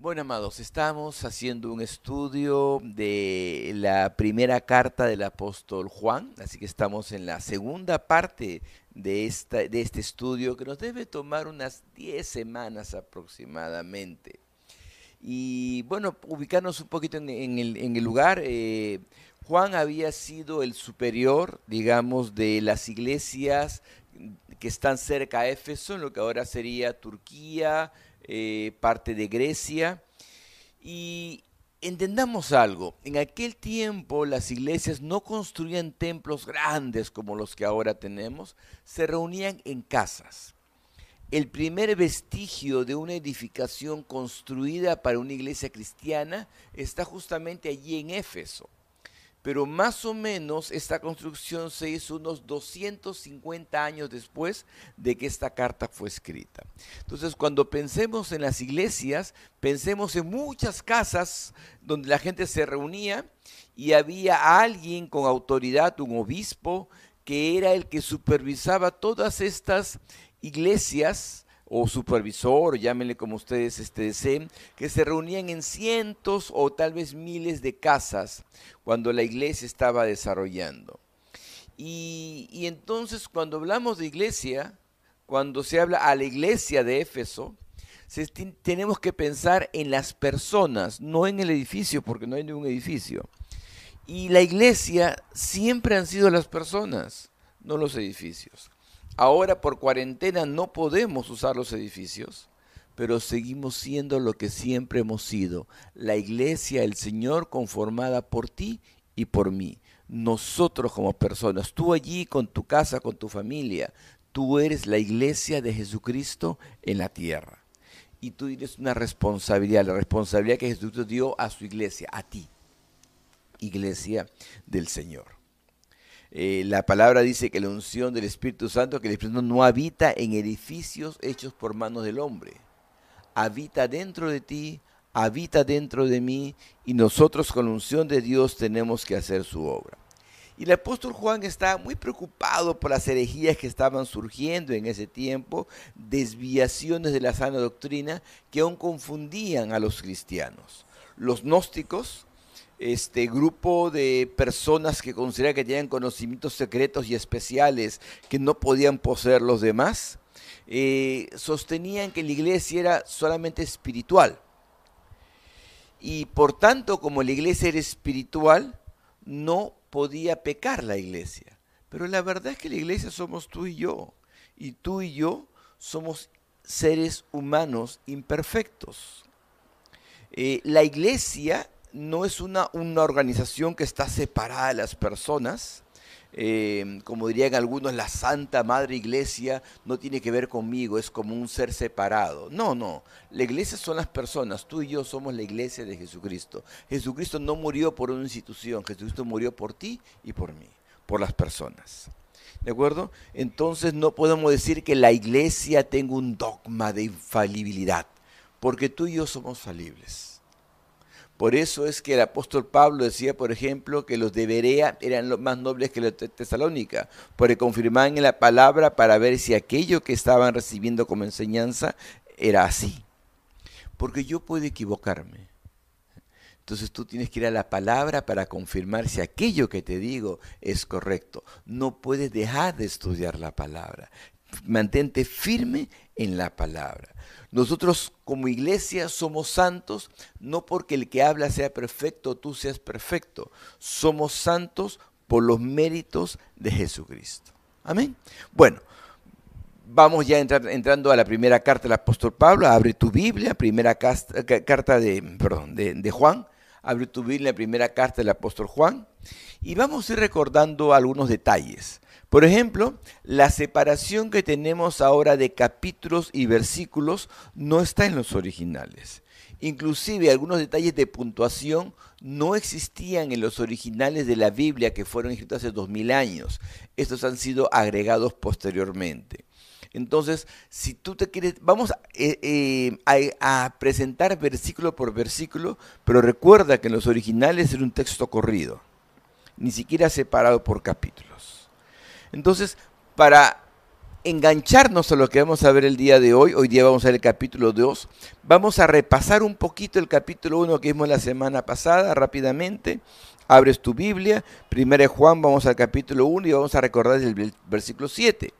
Bueno, amados, estamos haciendo un estudio de la primera carta del apóstol Juan, así que estamos en la segunda parte de, este estudio que nos debe tomar unas 10 semanas aproximadamente. Y bueno, ubicarnos un poquito en, el, lugar. Eh, Juan había sido el superior, digamos, de las iglesias que están cerca a Éfeso, en lo que ahora sería Turquía, eh, parte de Grecia. Y entendamos algo, en aquel tiempo las iglesias no construían templos grandes como los que ahora tenemos, se reunían en casas. El primer vestigio de una edificación construida para una iglesia cristiana está justamente allí en Éfeso pero más o menos esta construcción se hizo unos 250 años después de que esta carta fue escrita. Entonces, cuando pensemos en las iglesias, pensemos en muchas casas donde la gente se reunía y había alguien con autoridad, un obispo, que era el que supervisaba todas estas iglesias o supervisor, llámenle como ustedes este, deseen, que se reunían en cientos o tal vez miles de casas cuando la iglesia estaba desarrollando. Y, y entonces cuando hablamos de iglesia, cuando se habla a la iglesia de Éfeso, tenemos que pensar en las personas, no en el edificio, porque no hay ningún edificio. Y la iglesia siempre han sido las personas, no los edificios. Ahora por cuarentena no podemos usar los edificios, pero seguimos siendo lo que siempre hemos sido, la iglesia del Señor conformada por ti y por mí. Nosotros como personas, tú allí con tu casa, con tu familia, tú eres la iglesia de Jesucristo en la tierra. Y tú tienes una responsabilidad, la responsabilidad que Jesucristo dio a su iglesia, a ti, iglesia del Señor. Eh, la palabra dice que la unción del Espíritu Santo, que el Espíritu Santo no habita en edificios hechos por manos del hombre. Habita dentro de ti, habita dentro de mí, y nosotros con la unción de Dios tenemos que hacer su obra. Y el apóstol Juan está muy preocupado por las herejías que estaban surgiendo en ese tiempo, desviaciones de la sana doctrina que aún confundían a los cristianos. Los gnósticos, este grupo de personas que consideran que tenían conocimientos secretos y especiales que no podían poseer los demás, eh, sostenían que la iglesia era solamente espiritual. Y por tanto, como la iglesia era espiritual, no podía pecar la iglesia. Pero la verdad es que la iglesia somos tú y yo. Y tú y yo somos seres humanos imperfectos. Eh, la iglesia no es una, una organización que está separada de las personas. Eh, como dirían algunos, la Santa Madre Iglesia no tiene que ver conmigo, es como un ser separado. No, no, la iglesia son las personas, tú y yo somos la iglesia de Jesucristo. Jesucristo no murió por una institución, Jesucristo murió por ti y por mí, por las personas. ¿De acuerdo? Entonces no podemos decir que la iglesia tenga un dogma de infalibilidad, porque tú y yo somos falibles. Por eso es que el apóstol Pablo decía, por ejemplo, que los de Berea eran los más nobles que los de Tesalónica, porque confirmaban en la palabra para ver si aquello que estaban recibiendo como enseñanza era así. Porque yo puedo equivocarme. Entonces tú tienes que ir a la palabra para confirmar si aquello que te digo es correcto. No puedes dejar de estudiar la palabra. Mantente firme en la palabra. Nosotros como iglesia somos santos no porque el que habla sea perfecto, tú seas perfecto. Somos santos por los méritos de Jesucristo. Amén. Bueno, vamos ya entrando a la primera carta del apóstol Pablo. Abre tu Biblia, primera carta de, perdón, de, de Juan. Abre tu Biblia, primera carta del apóstol Juan. Y vamos a ir recordando algunos detalles. Por ejemplo, la separación que tenemos ahora de capítulos y versículos no está en los originales. Inclusive algunos detalles de puntuación no existían en los originales de la Biblia que fueron escritos hace dos mil años. Estos han sido agregados posteriormente. Entonces, si tú te quieres, vamos eh, eh, a, a, presentar versículo por versículo, pero recuerda que en los originales era un texto corrido, ni siquiera separado por capítulos. Entonces, para engancharnos a lo que vamos a ver el día de hoy, hoy día vamos a ver el capítulo 2, vamos a repasar un poquito el capítulo 1 que vimos la semana pasada rápidamente. Abres tu Biblia, 1 Juan, vamos al capítulo 1 y vamos a recordar el versículo 7.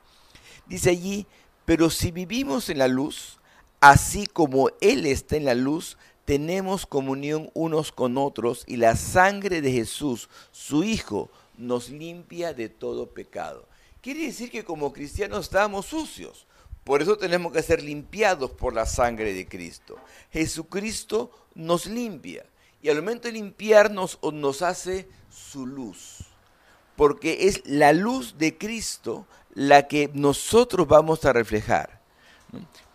Dice allí, pero si vivimos en la luz, así como Él está en la luz, tenemos comunión unos con otros y la sangre de Jesús, su Hijo, nos limpia de todo pecado. Quiere decir que como cristianos estamos sucios. Por eso tenemos que ser limpiados por la sangre de Cristo. Jesucristo nos limpia. Y al momento de limpiarnos nos hace su luz. Porque es la luz de Cristo la que nosotros vamos a reflejar.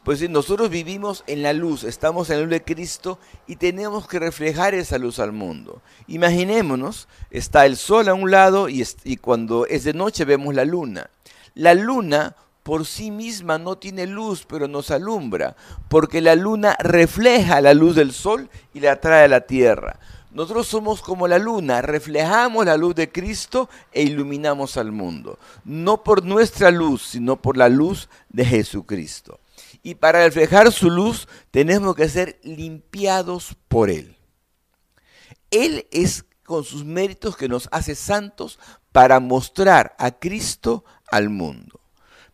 Pues nosotros vivimos en la luz, estamos en la luz de Cristo y tenemos que reflejar esa luz al mundo. Imaginémonos, está el sol a un lado y, y cuando es de noche vemos la luna. La luna por sí misma no tiene luz, pero nos alumbra, porque la luna refleja la luz del sol y la trae a la tierra. Nosotros somos como la luna, reflejamos la luz de Cristo e iluminamos al mundo, no por nuestra luz, sino por la luz de Jesucristo. Y para reflejar su luz tenemos que ser limpiados por Él. Él es con sus méritos que nos hace santos para mostrar a Cristo al mundo.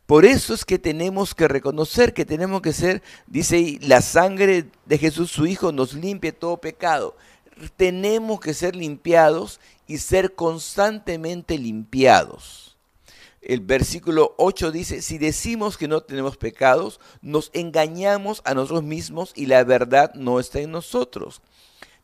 Por eso es que tenemos que reconocer que tenemos que ser, dice, la sangre de Jesús su Hijo nos limpia todo pecado. Tenemos que ser limpiados y ser constantemente limpiados. El versículo 8 dice, si decimos que no tenemos pecados, nos engañamos a nosotros mismos y la verdad no está en nosotros.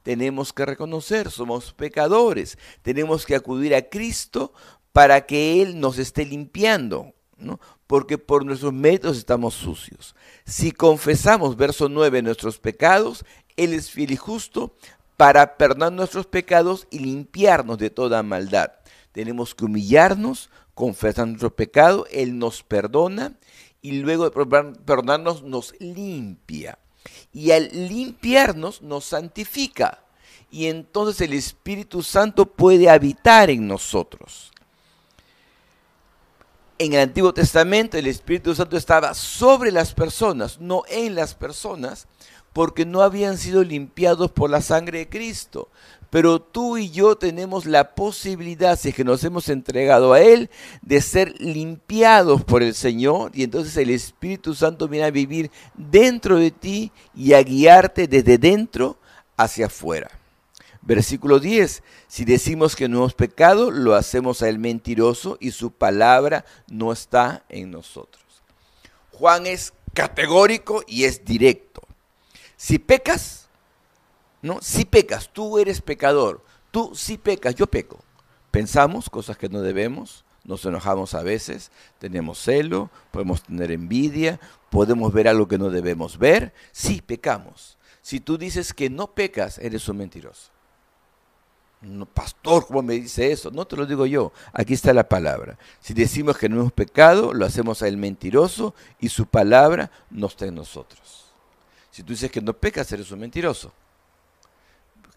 Tenemos que reconocer, somos pecadores, tenemos que acudir a Cristo para que Él nos esté limpiando. ¿no? porque por nuestros méritos estamos sucios. Si confesamos, verso 9, nuestros pecados, Él es fiel y justo para perdonar nuestros pecados y limpiarnos de toda maldad. Tenemos que humillarnos, confesar nuestro pecado, Él nos perdona y luego de perdonarnos nos limpia. Y al limpiarnos nos santifica. Y entonces el Espíritu Santo puede habitar en nosotros en el Antiguo Testamento el Espíritu Santo estaba sobre las personas, no en las personas, porque no habían sido limpiados por la sangre de Cristo. Pero tú y yo tenemos la posibilidad, si es que nos hemos entregado a Él, de ser limpiados por el Señor y entonces el Espíritu Santo viene a vivir dentro de ti y a guiarte desde dentro hacia afuera. Versículo 10. Si decimos que no hemos pecado, lo hacemos a él mentiroso y su palabra no está en nosotros. Juan es categórico y es directo. Si pecas, ¿no? Si pecas, tú eres pecador. Tú sí pecas, yo peco. Pensamos cosas que no debemos, nos enojamos a veces, tenemos celo, podemos tener envidia, podemos ver algo que no debemos ver. Sí, pecamos. Si tú dices que no pecas, eres un mentiroso. No, pastor, ¿cómo me dice eso? No te lo digo yo. Aquí está la palabra. Si decimos que no hemos pecado, lo hacemos a él mentiroso y su palabra no está en nosotros. Si tú dices que no pecas, eres un mentiroso.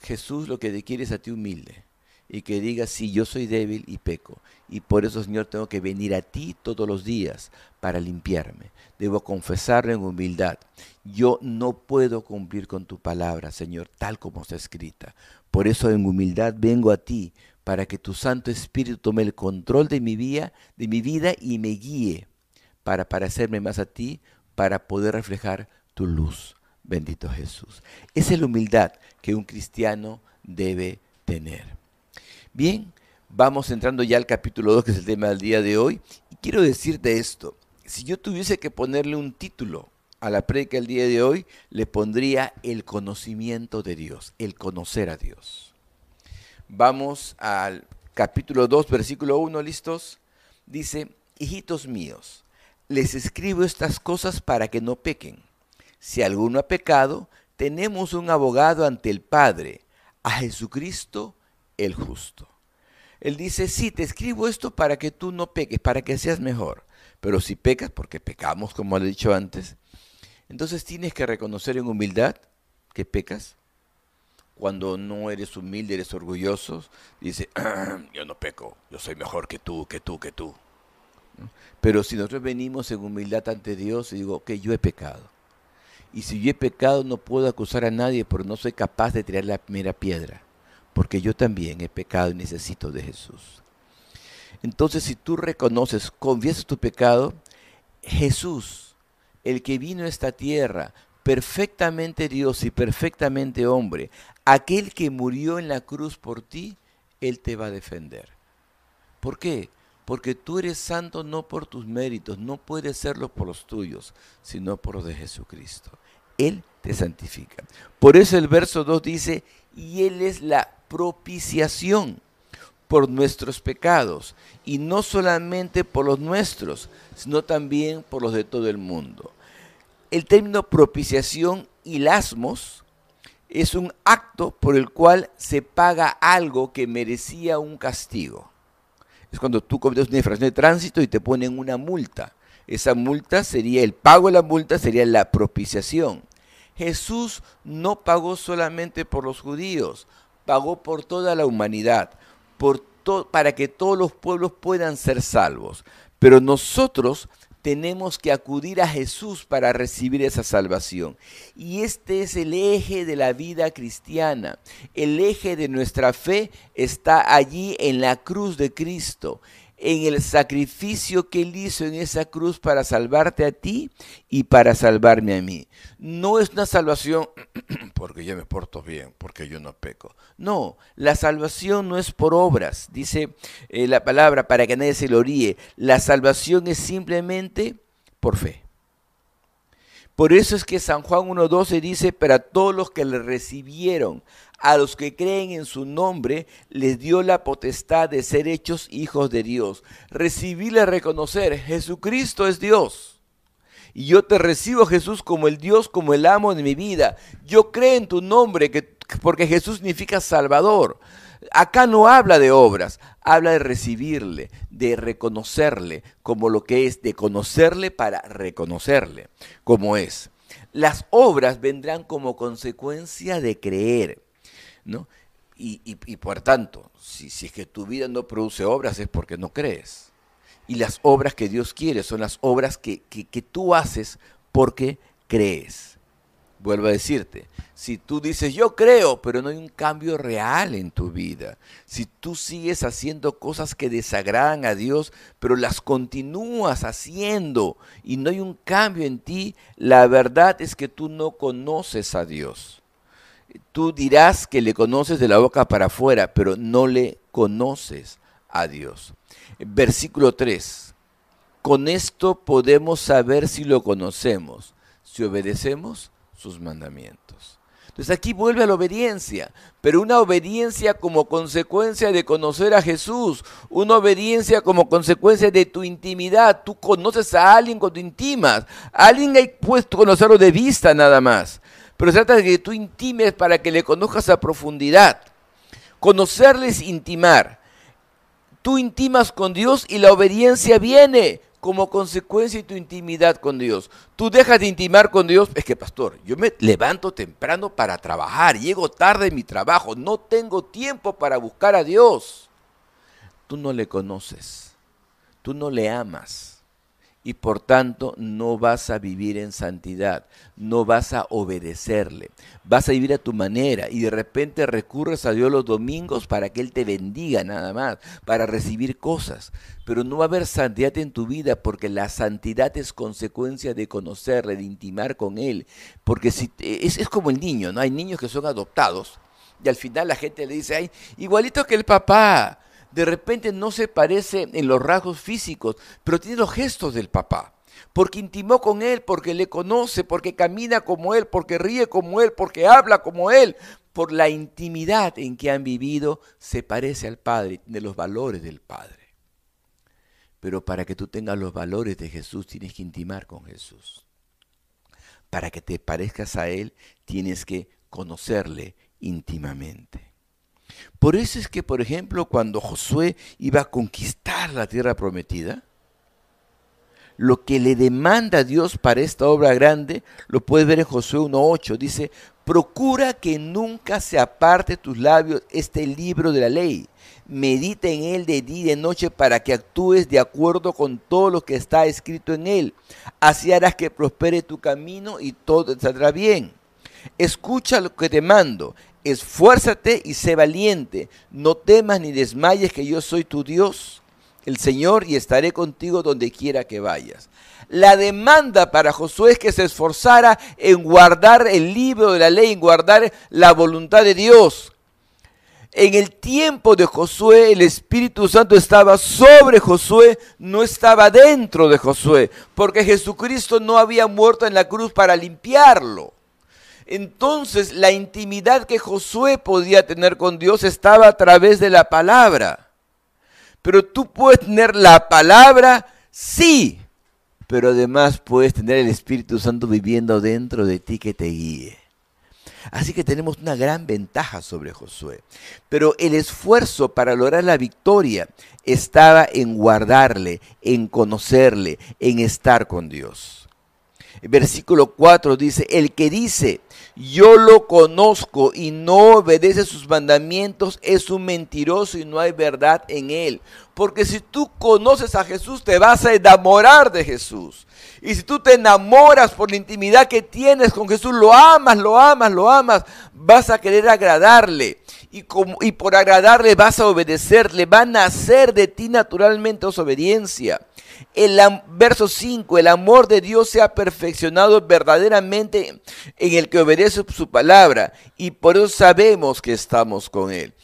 Jesús lo que te quiere es a ti humilde y que digas, sí, yo soy débil y peco. Y por eso, Señor, tengo que venir a ti todos los días para limpiarme. Debo confesarlo en humildad. Yo no puedo cumplir con tu palabra, Señor, tal como está escrita. Por eso en humildad vengo a ti, para que tu Santo Espíritu tome el control de mi vida, de mi vida y me guíe para parecerme más a ti, para poder reflejar tu luz. Bendito Jesús. Esa es la humildad que un cristiano debe tener. Bien, vamos entrando ya al capítulo 2, que es el tema del día de hoy. Y quiero decirte esto. Si yo tuviese que ponerle un título a la predica del día de hoy le pondría el conocimiento de Dios, el conocer a Dios. Vamos al capítulo 2, versículo 1, ¿listos? Dice, hijitos míos, les escribo estas cosas para que no pequen. Si alguno ha pecado, tenemos un abogado ante el Padre, a Jesucristo el justo. Él dice, sí, te escribo esto para que tú no peques, para que seas mejor. Pero si pecas, porque pecamos, como le he dicho antes, entonces tienes que reconocer en humildad que pecas. Cuando no eres humilde, eres orgulloso, dice, yo no peco, yo soy mejor que tú, que tú, que tú. Pero si nosotros venimos en humildad ante Dios y digo, que yo he pecado. Y si yo he pecado no puedo acusar a nadie porque no soy capaz de tirar la primera piedra. Porque yo también he pecado y necesito de Jesús. Entonces si tú reconoces, confiesas tu pecado, Jesús, el que vino a esta tierra, perfectamente Dios y perfectamente hombre, aquel que murió en la cruz por ti, Él te va a defender. ¿Por qué? Porque tú eres santo no por tus méritos, no puedes serlo por los tuyos, sino por los de Jesucristo. Él te santifica. Por eso el verso 2 dice, y Él es la propiciación por nuestros pecados, y no solamente por los nuestros, sino también por los de todo el mundo. El término propiciación y lasmos es un acto por el cual se paga algo que merecía un castigo. Es cuando tú cometes una infracción de tránsito y te ponen una multa. Esa multa sería, el pago de la multa sería la propiciación. Jesús no pagó solamente por los judíos, pagó por toda la humanidad, para que todos los pueblos puedan ser salvos. Pero nosotros tenemos que acudir a Jesús para recibir esa salvación. Y este es el eje de la vida cristiana. El eje de nuestra fe está allí en la cruz de Cristo en el sacrificio que Él hizo en esa cruz para salvarte a ti y para salvarme a mí. No es una salvación porque yo me porto bien, porque yo no peco. No, la salvación no es por obras, dice eh, la palabra para que nadie se lo oríe. La salvación es simplemente por fe. Por eso es que San Juan 1.12 dice, para todos los que le recibieron, a los que creen en su nombre, les dio la potestad de ser hechos hijos de Dios. Recibirle reconocer, Jesucristo es Dios. Y yo te recibo, Jesús, como el Dios, como el amo de mi vida. Yo creo en tu nombre, que, porque Jesús significa Salvador. Acá no habla de obras, habla de recibirle, de reconocerle como lo que es, de conocerle para reconocerle como es. Las obras vendrán como consecuencia de creer. Y, por tanto, si, si es que tu vida no produce obras es porque no crees. Y las obras que Dios quiere son las obras que, que tú haces porque crees. Vuelvo a decirte, si tú dices yo creo, pero no hay un cambio real en tu vida, si tú sigues haciendo cosas que desagradan a Dios, pero las continúas haciendo y no hay un cambio en ti, la verdad es que tú no conoces a Dios. Tú dirás que le conoces de la boca para afuera, pero no le conoces a Dios. Versículo 3. Con esto podemos saber si lo conocemos, si obedecemos sus mandamientos. Entonces aquí vuelve a la obediencia, pero una obediencia como consecuencia de conocer a Jesús, una obediencia como consecuencia de tu intimidad. Tú conoces a alguien cuando intimas, alguien hay puesto conocerlo de vista nada más pero trata de que tú intimes para que le conozcas a profundidad. Conocerles intimar. Tú intimas con Dios y la obediencia viene como consecuencia de tu intimidad con Dios. Tú dejas de intimar con Dios. Es que, pastor, yo me levanto temprano para trabajar, llego tarde en mi trabajo, no tengo tiempo para buscar a Dios. Tú no le conoces, tú no le amas y por tanto no vas a vivir en santidad, no vas a obedecerle, vas a vivir a tu manera y de repente recurres a Dios los domingos para que Él te bendiga nada más, para recibir cosas, pero no va a haber santidad en tu vida porque la santidad es consecuencia de conocerle, de intimar con Él, porque si, es, es como el niño, ¿no? Hay niños que son adoptados y al final la gente le dice, ay, igualito que el papá, de repente no se parece en los rasgos físicos, pero tiene los gestos del papá. Porque intimó con él, porque le conoce, porque camina como él, porque ríe como él, porque habla como él. Por la intimidad en que han vivido, se parece al Padre, tiene los valores del Padre. Pero para que tú tengas los valores de Jesús, tienes que intimar con Jesús. Para que te parezcas a Él, tienes que conocerle íntimamente. Por eso es que, por ejemplo, cuando Josué iba a conquistar la tierra prometida, lo que le demanda Dios para esta obra grande, lo puedes ver en Josué 1.8. Dice, procura que nunca se aparte tus labios este libro de la ley. Medita en él de día y de noche para que actúes de acuerdo con todo lo que está escrito en él. Así harás que prospere tu camino y todo te saldrá bien. Escucha lo que te mando. Esfuérzate y sé valiente. No temas ni desmayes que yo soy tu Dios el Señor y estaré contigo donde quiera que vayas. La demanda para Josué es que se esforzara en guardar el libro de la ley, en guardar la voluntad de Dios. En el tiempo de Josué, el Espíritu Santo estaba sobre Josué, no estaba dentro de Josué, porque Jesucristo no había muerto en la cruz para limpiarlo. Entonces la intimidad que Josué podía tener con Dios estaba a través de la palabra. Pero tú puedes tener la palabra, sí, pero además puedes tener el Espíritu Santo viviendo dentro de ti que te guíe. Así que tenemos una gran ventaja sobre Josué. Pero el esfuerzo para lograr la victoria estaba en guardarle, en conocerle, en estar con Dios. Versículo 4 dice, el que dice, yo lo conozco y no obedece sus mandamientos, es un mentiroso y no hay verdad en él. Porque si tú conoces a Jesús, te vas a enamorar de Jesús. Y si tú te enamoras por la intimidad que tienes con Jesús, lo amas, lo amas, lo amas, vas a querer agradarle. Y, como, y por agradarle vas a obedecerle, va a nacer de ti naturalmente obediencia el verso 5, el amor de Dios se ha perfeccionado verdaderamente en el que obedece su palabra y por eso sabemos que estamos con Él.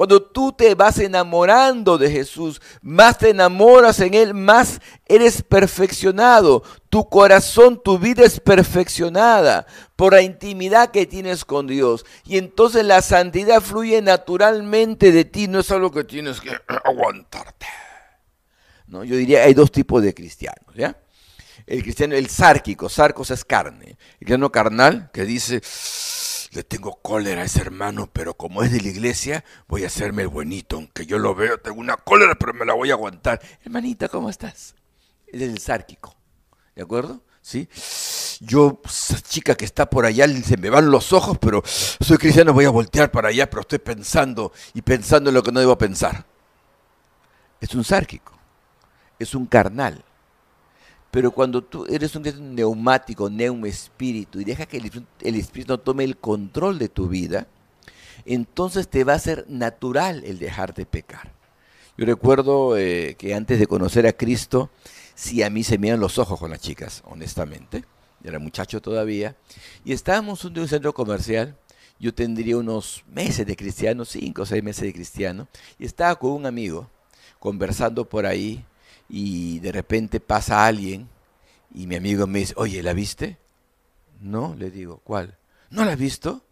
Cuando tú te vas enamorando de Jesús, más te enamoras en Él, más eres perfeccionado. Tu corazón, tu vida es perfeccionada por la intimidad que tienes con Dios. Y entonces la santidad fluye naturalmente de ti, no es algo que tienes que aguantarte. ¿no? Yo diría, hay dos tipos de cristianos, ¿ya? El cristiano, el sárquico, sarcos es carne. El cristiano carnal que dice, le tengo cólera a ese hermano, pero como es de la iglesia, voy a hacerme el buenito. Aunque yo lo veo, tengo una cólera, pero me la voy a aguantar. Hermanita, ¿cómo estás? Es el sárquico, ¿de acuerdo? ¿Sí? Yo, esa chica que está por allá, se me van los ojos, pero soy cristiano, voy a voltear para allá, pero estoy pensando y pensando en lo que no debo pensar. Es un sárquico es un carnal. Pero cuando tú eres un neumático, neum espíritu, y deja que el, espíritu tome el control de tu vida, entonces te va a ser natural el dejar de pecar. Yo recuerdo eh, que antes de conocer a Cristo, sí a mí se me iban los ojos con las chicas, honestamente. Era muchacho todavía. Y estábamos en un centro comercial. Yo tendría unos meses de cristiano, cinco o seis meses de cristiano. Y estaba con un amigo conversando por ahí y de repente pasa alguien y mi amigo me dice, oye, ¿la viste? No, le digo, ¿cuál? ¿No la has visto?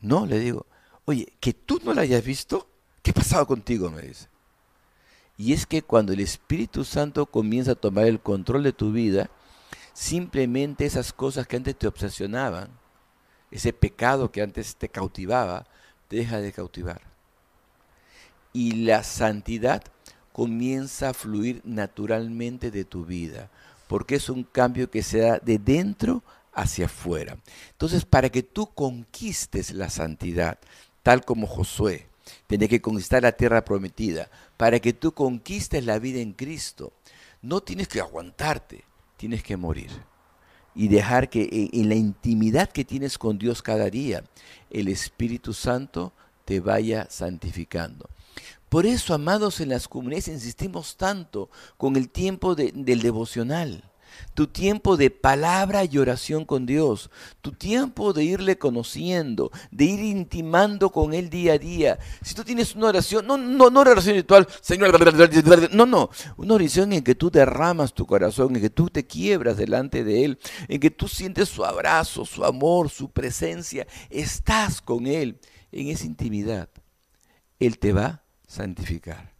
No, le digo, oye, que tú no la hayas visto, ¿qué ha pasado contigo? Me dice. Y es que cuando el Espíritu Santo comienza a tomar el control de tu vida, simplemente esas cosas que antes te obsesionaban, ese pecado que antes te cautivaba, te deja de cautivar. Y la santidad comienza a fluir naturalmente de tu vida, porque es un cambio que se da de dentro hacia afuera. Entonces, para que tú conquistes la santidad, tal como Josué tenía que conquistar la tierra prometida, para que tú conquistes la vida en Cristo, no tienes que aguantarte, tienes que morir y dejar que en la intimidad que tienes con Dios cada día, el Espíritu Santo te vaya santificando. Por eso, amados, en las comunidades insistimos tanto con el tiempo del devocional, tu tiempo de palabra y oración con Dios, tu tiempo de irle conociendo, de ir intimando con Él día a día. Si tú tienes una oración, no, no, no una oración ritual, Señor, no, no, una oración en que tú derramas tu corazón, en que tú te quiebras delante de Él, en que tú sientes su abrazo, su amor, su presencia, estás con Él. En esa intimidad. Él te va santificar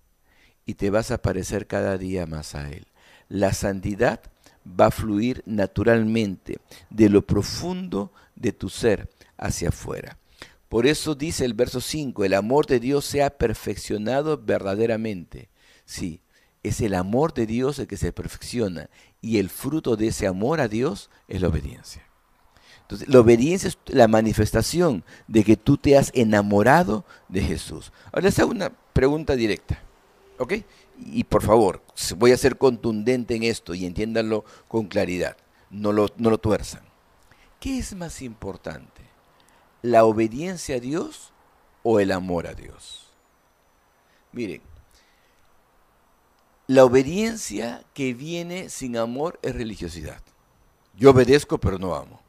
y te vas a parecer cada día más a Él. La santidad va a fluir naturalmente de lo profundo de tu ser hacia afuera. Por eso dice el verso 5, el amor de Dios sea perfeccionado verdaderamente. Sí, es el amor de Dios el que se perfecciona y el fruto de ese amor a Dios es la obediencia. Entonces, la obediencia es la manifestación de que tú te has enamorado de Jesús. Ahora les hago una pregunta directa, ¿ok? Y por favor, voy a ser contundente en esto y entiéndanlo con claridad, no lo, no lo tuerzan. ¿Qué es más importante? ¿La obediencia a Dios o el amor a Dios? Miren, la obediencia que viene sin amor es religiosidad. Yo obedezco pero no amo.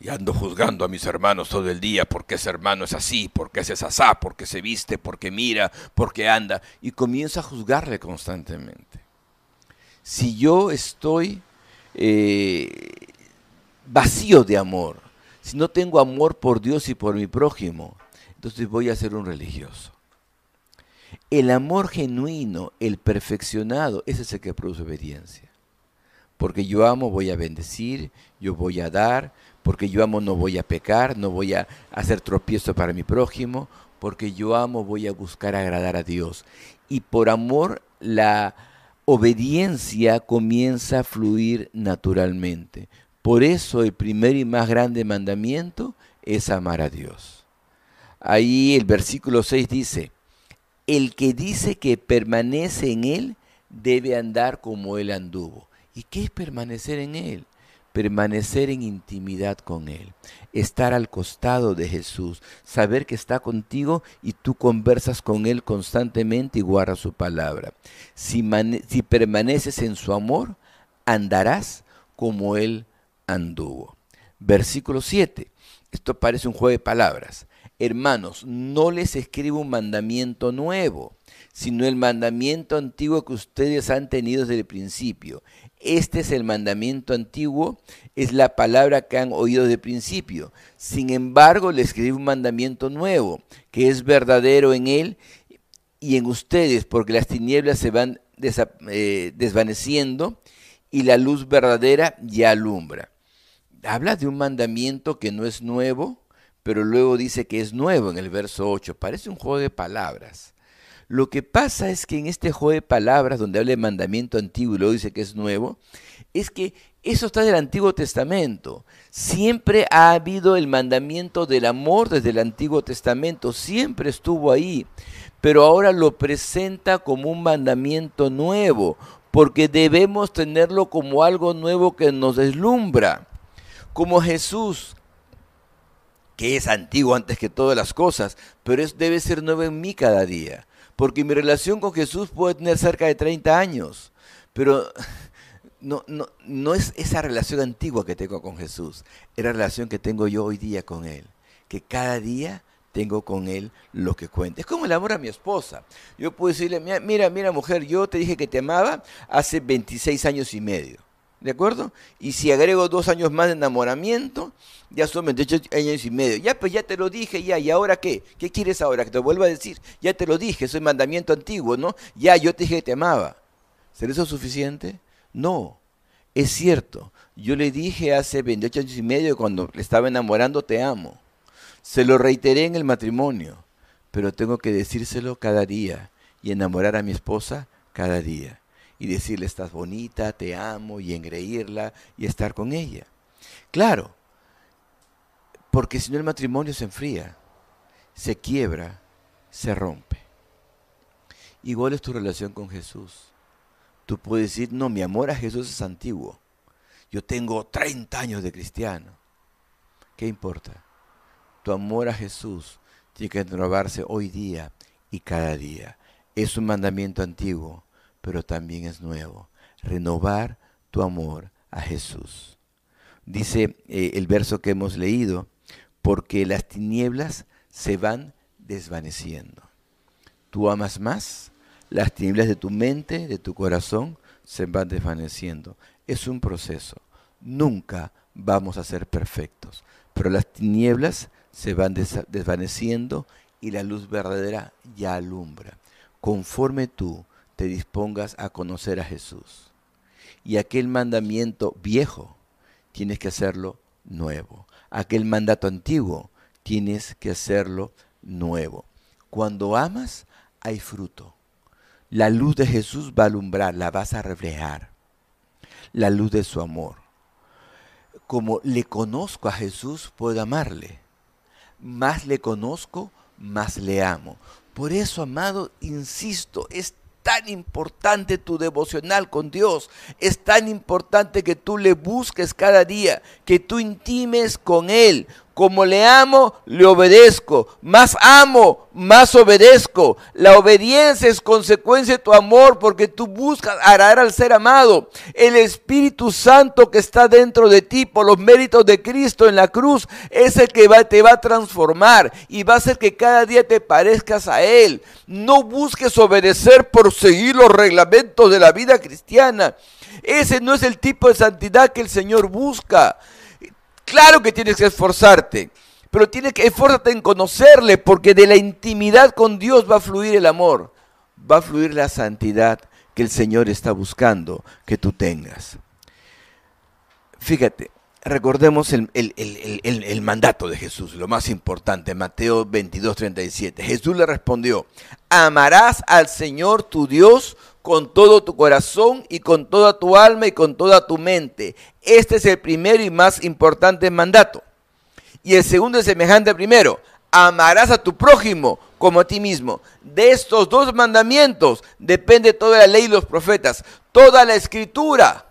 Y ando juzgando a mis hermanos todo el día porque ese hermano es así, porque ese es asá, porque se viste, porque mira, porque anda. Y comienzo a juzgarle constantemente. Si yo estoy eh, vacío de amor, si no tengo amor por Dios y por mi prójimo, entonces voy a ser un religioso. El amor genuino, el perfeccionado, ese es el que produce obediencia. Porque yo amo, voy a bendecir, yo voy a dar, porque yo amo, no voy a pecar, no voy a hacer tropiezo para mi prójimo, porque yo amo, voy a buscar agradar a Dios. Y por amor, la obediencia comienza a fluir naturalmente. Por eso el primer y más grande mandamiento es amar a Dios. Ahí el versículo 6 dice, el que dice que permanece en Él debe andar como Él anduvo. ¿Y qué es permanecer en Él? Permanecer en intimidad con Él, estar al costado de Jesús, saber que está contigo y tú conversas con Él constantemente y guardas su palabra. Si, permaneces en su amor, andarás como Él anduvo. Versículo 7. Esto parece un juego de palabras. Hermanos, no les escribo un mandamiento nuevo, sino el mandamiento antiguo que ustedes han tenido desde el principio. Este es el mandamiento antiguo, es la palabra que han oído el principio. Sin embargo, les escribo un mandamiento nuevo, que es verdadero en él y en ustedes, porque las tinieblas se van eh, desvaneciendo y la luz verdadera ya alumbra. Habla de un mandamiento que no es nuevo, pero luego dice que es nuevo en el verso 8. Parece un juego de palabras. Lo que pasa es que en este juego de palabras, donde habla de mandamiento antiguo y luego dice que es nuevo, es que eso está del Antiguo Testamento. Siempre ha habido el mandamiento del amor desde el Antiguo Testamento, siempre estuvo ahí, pero ahora lo presenta como un mandamiento nuevo, porque debemos tenerlo como algo nuevo que nos deslumbra. Como Jesús que es antiguo antes que todas las cosas, pero es, debe ser nuevo en mí cada día. Porque mi relación con Jesús puede tener cerca de 30 años, pero no, no, no es esa relación antigua que tengo con Jesús, es la relación que tengo yo hoy día con Él, que cada día tengo con Él lo que cuenta. Es como el amor a mi esposa. Yo puedo decirle, mira, mira mujer, yo te dije que te amaba hace 26 años y medio. ¿De acuerdo? Y si agrego dos años más de enamoramiento, ya son 28 años y medio. Ya, pues ya te lo dije, ya. ¿Y ahora qué? ¿Qué quieres ahora? Que te vuelva a decir. Ya te lo dije, es mandamiento antiguo, ¿no? Ya, yo te dije que te amaba. ¿Será eso suficiente? No. Es cierto. Yo le dije hace 28 años y medio, cuando le estaba enamorando, te amo. Se lo reiteré en el matrimonio, pero tengo que decírselo cada día y enamorar a mi esposa cada día y decirle estás bonita, te amo y engreírla y estar con ella. Claro, porque si no el matrimonio se enfría, se quiebra, se rompe. Igual es tu relación con Jesús. Tú puedes decir, no, mi amor a Jesús es antiguo. Yo tengo 30 años de cristiano. ¿Qué importa? Tu amor a Jesús tiene que renovarse hoy día y cada día. Es un mandamiento antiguo, pero también es nuevo. Renovar tu amor a Jesús. Dice eh, el verso que hemos leído, porque las tinieblas se van desvaneciendo. Tú amas más, las tinieblas de tu mente, de tu corazón, se van desvaneciendo. Es un proceso. Nunca vamos a ser perfectos, pero las tinieblas se van desvaneciendo y la luz verdadera ya alumbra. Conforme tú te dispongas a conocer a Jesús. Y aquel mandamiento viejo, tienes que hacerlo nuevo. Aquel mandato antiguo, tienes que hacerlo nuevo. Cuando amas, hay fruto. la luz de Jesús va a alumbrar, la vas a reflejar. La luz de su amor. Como le conozco a Jesús, puedo amarle. Más le conozco, más le amo. Por eso, amado, insisto, es tan importante tu devocional con Dios. Es tan importante que tú le busques cada día, que tú intimes con Él. Como le amo, le obedezco. Más amo, más obedezco. La obediencia es consecuencia de tu amor porque tú buscas agradar al ser amado. El Espíritu Santo que está dentro de ti por los méritos de Cristo en la cruz es el que va, te va a transformar y va a hacer que cada día te parezcas a Él. No busques obedecer por seguir los reglamentos de la vida cristiana. Ese no es el tipo de santidad que el Señor busca. Claro que tienes que esforzarte, pero tienes que esforzarte en conocerle, porque de la intimidad con Dios va a fluir el amor, va a fluir la santidad que el Señor está buscando que tú tengas. Fíjate, recordemos el, el, mandato de Jesús, lo más importante, Mateo 22, 37. Jesús le respondió, amarás al Señor tu Dios con todo tu corazón y con toda tu alma y con toda tu mente. Este es el primero y más importante mandato. Y el segundo es semejante al primero. Amarás a tu prójimo como a ti mismo. De estos dos mandamientos depende toda la ley y los profetas. Toda la escritura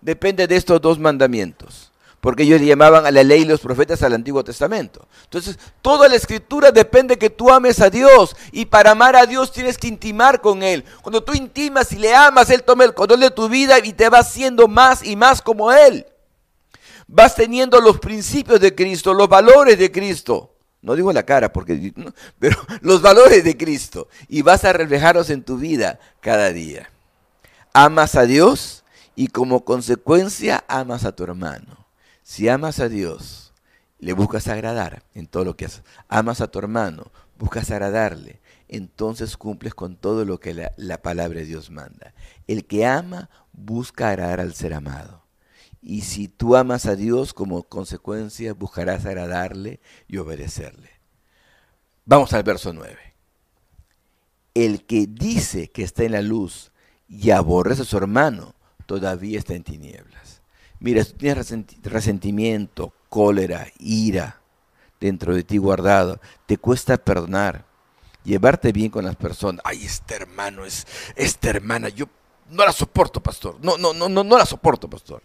depende de estos dos mandamientos porque ellos llamaban a la ley y los profetas al Antiguo Testamento. Entonces, toda la escritura depende que tú ames a Dios y para amar a Dios tienes que intimar con Él. Cuando tú intimas y le amas, Él toma el control de tu vida y te va haciendo más y más como Él. Vas teniendo los principios de Cristo, los valores de Cristo. No digo la cara, porque, pero los valores de Cristo. Y vas a reflejarlos en tu vida cada día. Amas a Dios y como consecuencia amas a tu hermano. Si amas a Dios, le buscas agradar en todo lo que haces. Amas a tu hermano, buscas agradarle. Entonces cumples con todo lo que la, la palabra de Dios manda. El que ama busca agradar al ser amado. Y si tú amas a Dios, como consecuencia buscarás agradarle y obedecerle. Vamos al verso 9. El que dice que está en la luz y aborrece a su hermano, todavía está en tinieblas. Mira, si tienes resentimiento, cólera, ira dentro de ti guardado, te cuesta perdonar, llevarte bien con las personas. Ay, este hermano es, esta hermana, yo no la soporto, pastor. No, no, no, no, no la soporto, pastor.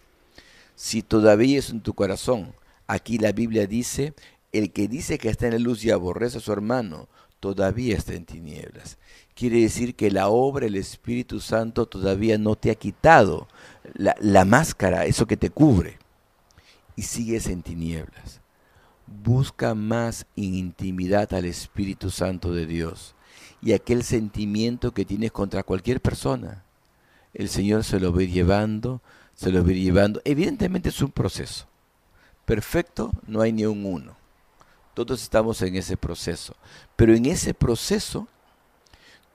Si todavía es en tu corazón, aquí la Biblia dice, el que dice que está en la luz y aborrece a su hermano, todavía está en tinieblas. Quiere decir que la obra del Espíritu Santo todavía no te ha quitado la, máscara, eso que te cubre, y sigues en tinieblas. Busca más intimidad al Espíritu Santo de Dios y aquel sentimiento que tienes contra cualquier persona. El Señor se lo va llevando, se lo va llevando. Evidentemente es un proceso. Perfecto, no hay ni un uno. Todos estamos en ese proceso. Pero en ese proceso,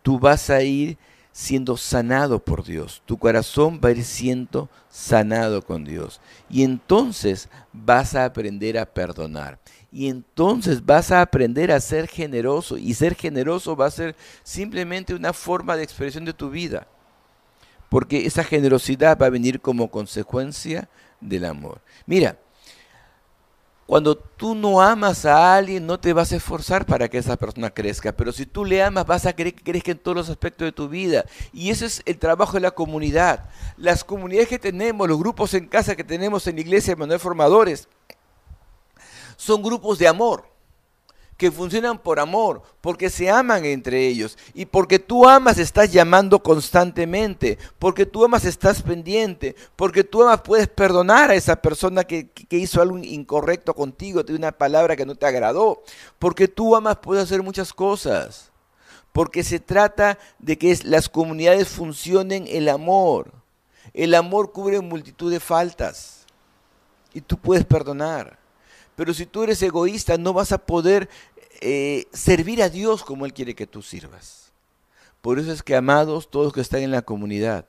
tú vas a ir siendo sanado por Dios. Tu corazón va a ir siendo sanado con Dios. Y entonces vas a aprender a perdonar. Y entonces vas a aprender a ser generoso. Y ser generoso va a ser simplemente una forma de expresión de tu vida. Porque esa generosidad va a venir como consecuencia del amor. Mira, cuando tú no amas a alguien, no te vas a esforzar para que esa persona crezca, pero si tú le amas, vas a querer que crezca en todos los aspectos de tu vida. Y ese es el trabajo de la comunidad. Las comunidades que tenemos, los grupos en casa que tenemos en la iglesia de Manuel Formadores, son grupos de amor que funcionan por amor, porque se aman entre ellos. Y porque tú amas estás llamando constantemente, porque tú amas estás pendiente, porque tú amas puedes perdonar a esa persona que, hizo algo incorrecto contigo, te una palabra que no te agradó, porque tú amas puedes hacer muchas cosas, porque se trata de que las comunidades funcionen el amor. El amor cubre multitud de faltas y tú puedes perdonar. Pero si tú eres egoísta, no vas a poder eh, servir a Dios como Él quiere que tú sirvas. Por eso es que, amados, todos los que están en la comunidad,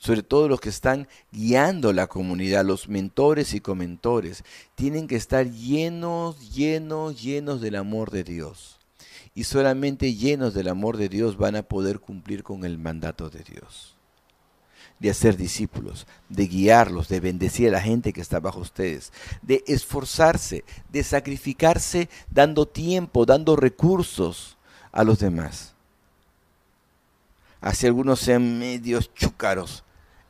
sobre todo los que están guiando la comunidad, los mentores y comentores, tienen que estar llenos, llenos, llenos del amor de Dios. y solamente llenos del amor de Dios van a poder cumplir con el mandato de Dios. De hacer discípulos, de guiarlos, de bendecir a la gente que está bajo ustedes, de esforzarse, de sacrificarse dando tiempo, dando recursos a los demás. Así algunos sean medios chúcaros,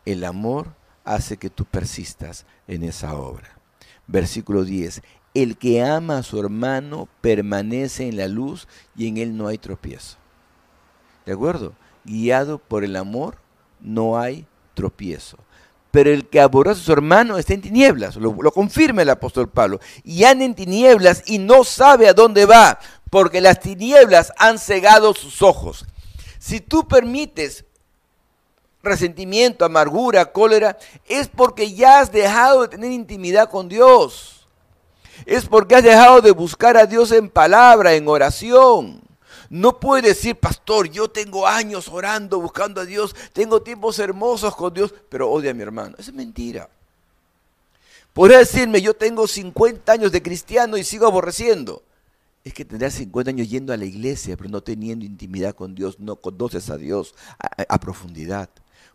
el amor hace que tú persistas en esa obra. Versículo 10. El que ama a su hermano permanece en la luz y en él no hay tropiezo. ¿De acuerdo? Guiado por el amor no hay tropiezo. Pero el que aborrece a su hermano está en tinieblas, lo, confirma el apóstol Pablo. Y anda en tinieblas y no sabe a dónde va, porque las tinieblas han cegado sus ojos. Si tú permites resentimiento, amargura, cólera, es porque ya has dejado de tener intimidad con Dios es porque has dejado de buscar a Dios en palabra, en oración. No puedes decir, pastor, yo tengo años orando, buscando a Dios, tengo tiempos hermosos con Dios, pero odia a mi hermano. Eso es mentira. Podría decirme, yo tengo 50 años de cristiano y sigo aborreciendo. Es que tendrás 50 años yendo a la iglesia, pero no teniendo intimidad con Dios, no conoces a Dios a, a profundidad.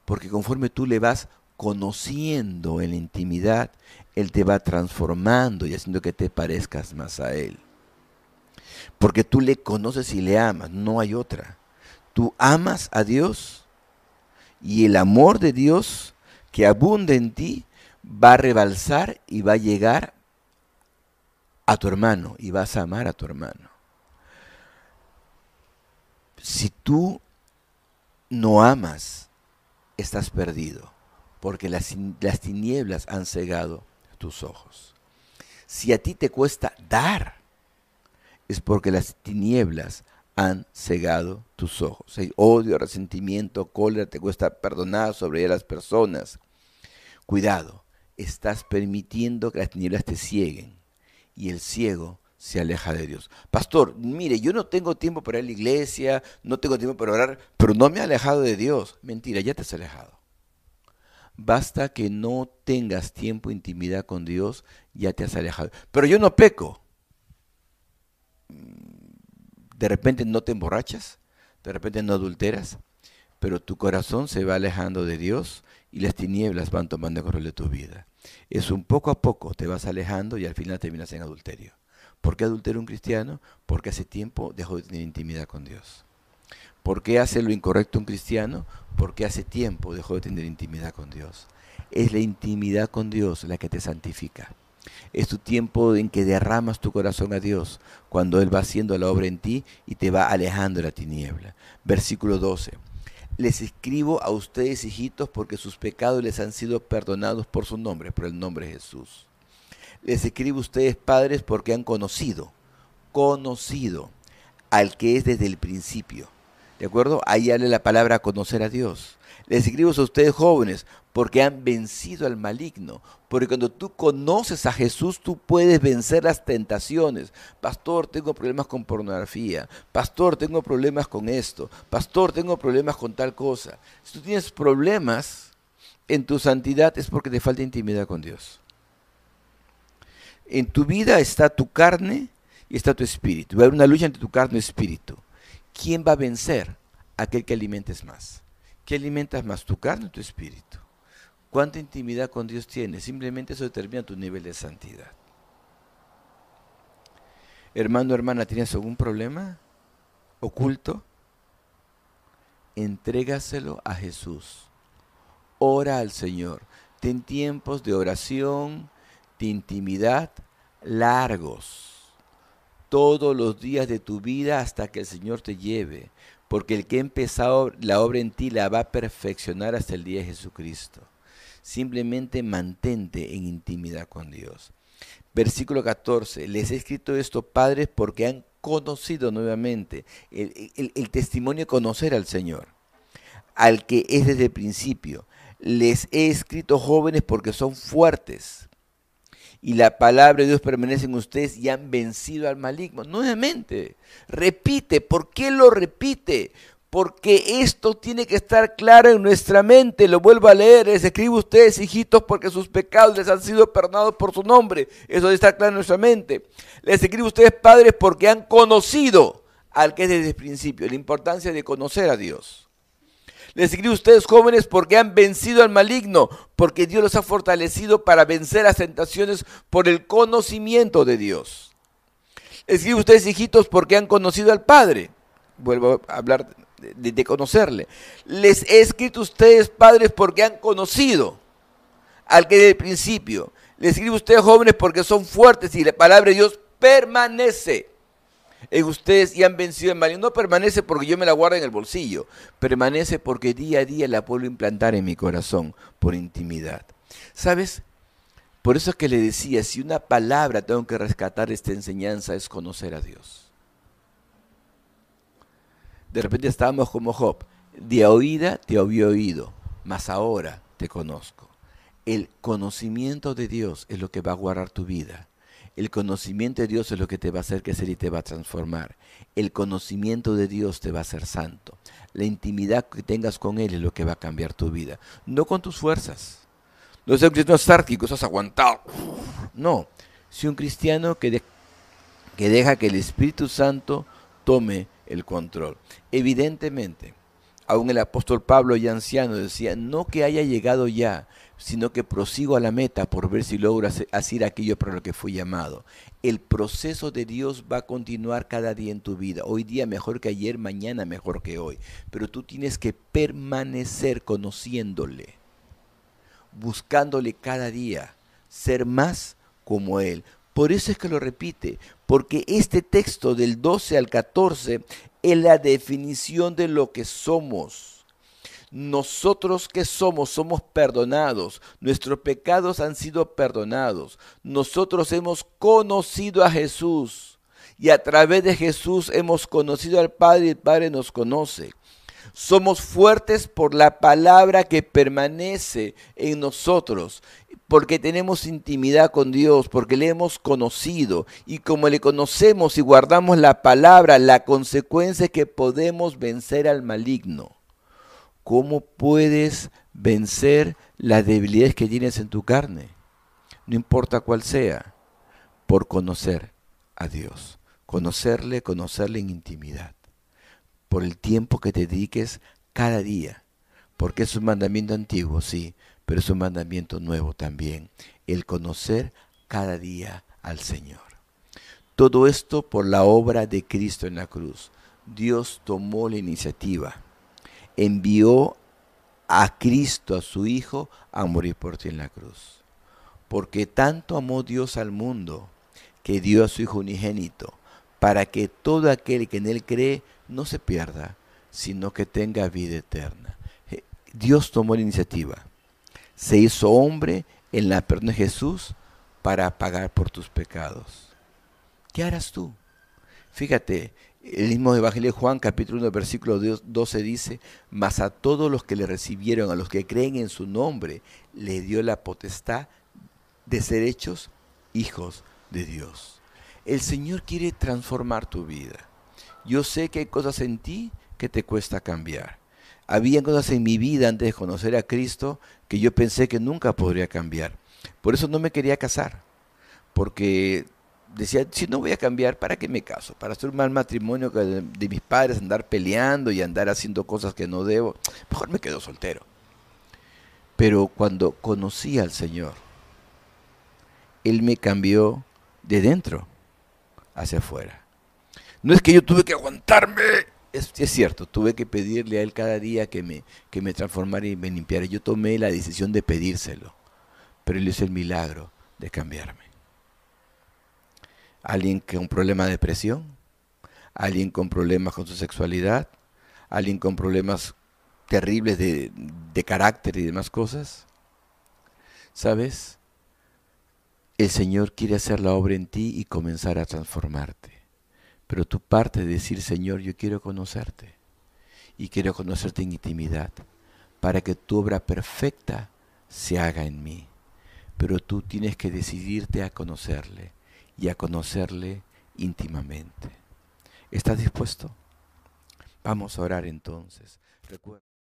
Porque conforme tú le vas conociendo en la intimidad, Él te va transformando y haciendo que te parezcas más a Él. Porque tú le conoces y le amas, no hay otra. Tú amas a Dios y el amor de Dios que abunda en ti va a rebalsar y va a llegar a tu hermano y vas a amar a tu hermano. Si tú no amas, estás perdido porque las, tinieblas han cegado tus ojos. Si a ti te cuesta dar, es porque las tinieblas han cegado tus ojos. Hay odio, resentimiento, cólera, te cuesta perdonar sobre las personas. Cuidado, estás permitiendo que las tinieblas te cieguen y el ciego se aleja de Dios. Pastor, mire, yo no tengo tiempo para ir a la iglesia, no tengo tiempo para orar, pero no me he alejado de Dios. Mentira, ya te has alejado. Basta que no tengas tiempo de intimidad con Dios, ya te has alejado. Pero yo no peco. De repente no te emborrachas, de repente no adulteras, pero tu corazón se va alejando de Dios y las tinieblas van tomando control de tu vida. Es un poco a poco te vas alejando y al final terminas en adulterio. ¿Por qué adultera un cristiano? Porque hace tiempo dejó de tener intimidad con Dios. ¿Por qué hace lo incorrecto un cristiano? Porque hace tiempo dejó de tener intimidad con Dios. Es la intimidad con Dios la que te santifica. Es tu tiempo en que derramas tu corazón a Dios, cuando Él va haciendo la obra en ti y te va alejando de la tiniebla. Versículo 12. Les escribo a ustedes, hijitos, porque sus pecados les han sido perdonados por su nombre, por el nombre de Jesús. Les escribo a ustedes, padres, porque han conocido, conocido al que es desde el principio. ¿De acuerdo? Ahí hable la palabra conocer a Dios. Les escribo a ustedes jóvenes porque han vencido al maligno. Porque cuando tú conoces a Jesús, tú puedes vencer las tentaciones. Pastor, tengo problemas con pornografía. Pastor, tengo problemas con esto. Pastor, tengo problemas con tal cosa. Si tú tienes problemas en tu santidad es porque te falta intimidad con Dios. En tu vida está tu carne y está tu espíritu. Va a haber una lucha entre tu carne y espíritu. ¿quién va a vencer? Aquel que alimentes más. ¿Qué alimentas más, tu carne o tu espíritu? ¿Cuánta intimidad con Dios tienes? Simplemente eso determina tu nivel de santidad. Hermano, hermana, ¿tienes algún problema oculto? Entrégaselo a Jesús. Ora al Señor. Ten tiempos de oración, de intimidad largos todos los días de tu vida hasta que el Señor te lleve, porque el que ha empezado la obra en ti la va a perfeccionar hasta el día de Jesucristo. Simplemente mantente en intimidad con Dios. Versículo 14. Les he escrito esto, padres, porque han conocido nuevamente el, testimonio de conocer al Señor, al que es desde el principio. Les he escrito jóvenes porque son fuertes y la palabra de Dios permanece en ustedes y han vencido al maligno. Nuevamente, repite, ¿por qué lo repite? Porque esto tiene que estar claro en nuestra mente. Lo vuelvo a leer. Les escribo a ustedes, hijitos, porque sus pecados les han sido perdonados por su nombre. Eso debe estar claro en nuestra mente. Les escribo a ustedes, padres, porque han conocido al que es desde el principio, la importancia de conocer a Dios. Les escribo a ustedes jóvenes porque han vencido al maligno, porque Dios los ha fortalecido para vencer las tentaciones por el conocimiento de Dios. Les escribo a ustedes hijitos porque han conocido al Padre. Vuelvo a hablar de, conocerle. Les he escrito a ustedes padres porque han conocido al que desde el principio. Les escribo a ustedes jóvenes porque son fuertes y la palabra de Dios permanece en ustedes y han vencido el mal. no permanece porque yo me la guardo en el bolsillo, permanece porque día a día la puedo implantar en mi corazón por intimidad. ¿Sabes? Por eso es que le decía, si una palabra tengo que rescatar esta enseñanza es conocer a Dios. De repente estábamos como Job, de oída te había oído, mas ahora te conozco. El conocimiento de Dios es lo que va a guardar tu vida. El conocimiento de Dios es lo que te va a hacer crecer y te va a transformar. El conocimiento de Dios te va a hacer santo. La intimidad que tengas con Él es lo que va a cambiar tu vida. No con tus fuerzas. No es un cristiano sárquico, estás aguantado. No, si un cristiano que, que deja que el Espíritu Santo tome el control. Evidentemente, aún el apóstol Pablo ya anciano decía, no que haya llegado ya, sino que prosigo a la meta por ver si logro hacer aquello para lo que fui llamado. El proceso de Dios va a continuar cada día en tu vida. Hoy día mejor que ayer, mañana mejor que hoy. Pero tú tienes que permanecer conociéndole, buscándole cada día, ser más como Él. Por eso es que lo repite, porque este texto del 12 al 14 es la definición de lo que somos nosotros que somos, somos perdonados. Nuestros pecados han sido perdonados. Nosotros hemos conocido a Jesús. Y a través de Jesús hemos conocido al Padre y el Padre nos conoce. Somos fuertes por la palabra que permanece en nosotros, porque tenemos intimidad con Dios, porque le hemos conocido. Y como le conocemos y guardamos la palabra, la consecuencia es que podemos vencer al maligno. ¿Cómo puedes vencer las debilidades que tienes en tu carne? No importa cuál sea, por conocer a Dios. Conocerle, conocerle en intimidad. Por el tiempo que te dediques cada día. Porque es un mandamiento antiguo, sí, pero es un mandamiento nuevo también. El conocer cada día al Señor. Todo esto por la obra de Cristo en la cruz. Dios tomó la iniciativa envió a Cristo, a su Hijo, a morir por ti en la cruz. Porque tanto amó Dios al mundo que dio a su Hijo unigénito, para que todo aquel que en Él cree no se pierda, sino que tenga vida eterna. Dios tomó la iniciativa. Se hizo hombre en la perdón de Jesús para pagar por tus pecados. ¿Qué harás tú? Fíjate, el mismo Evangelio de Juan, capítulo 1, versículo 12 dice, mas a todos los que le recibieron, a los que creen en su nombre, le dio la potestad de ser hechos hijos de Dios. El Señor quiere transformar tu vida. Yo sé que hay cosas en ti que te cuesta cambiar. Había cosas en mi vida antes de conocer a Cristo que yo pensé que nunca podría cambiar. Por eso no me quería casar, porque decía, si no voy a cambiar, ¿para qué me caso? Para hacer un mal matrimonio de, mis padres, andar peleando y andar haciendo cosas que no debo. Mejor me quedo soltero. Pero cuando conocí al Señor, Él me cambió de dentro hacia afuera. No es que yo tuve que aguantarme. Es, cierto, tuve que pedirle a Él cada día que me, que me transformara y me limpiara. Yo tomé la decisión de pedírselo. Pero Él hizo el milagro de cambiarme alguien con problema de depresión, alguien con problemas con su sexualidad, alguien con problemas terribles de, de carácter y demás cosas. ¿Sabes? El Señor quiere hacer la obra en ti y comenzar a transformarte. Pero tu parte de decir, Señor, yo quiero conocerte. Y quiero conocerte en intimidad, para que tu obra perfecta se haga en mí. Pero tú tienes que decidirte a conocerle y a conocerle íntimamente. ¿Estás dispuesto? Vamos a orar entonces. Recuerda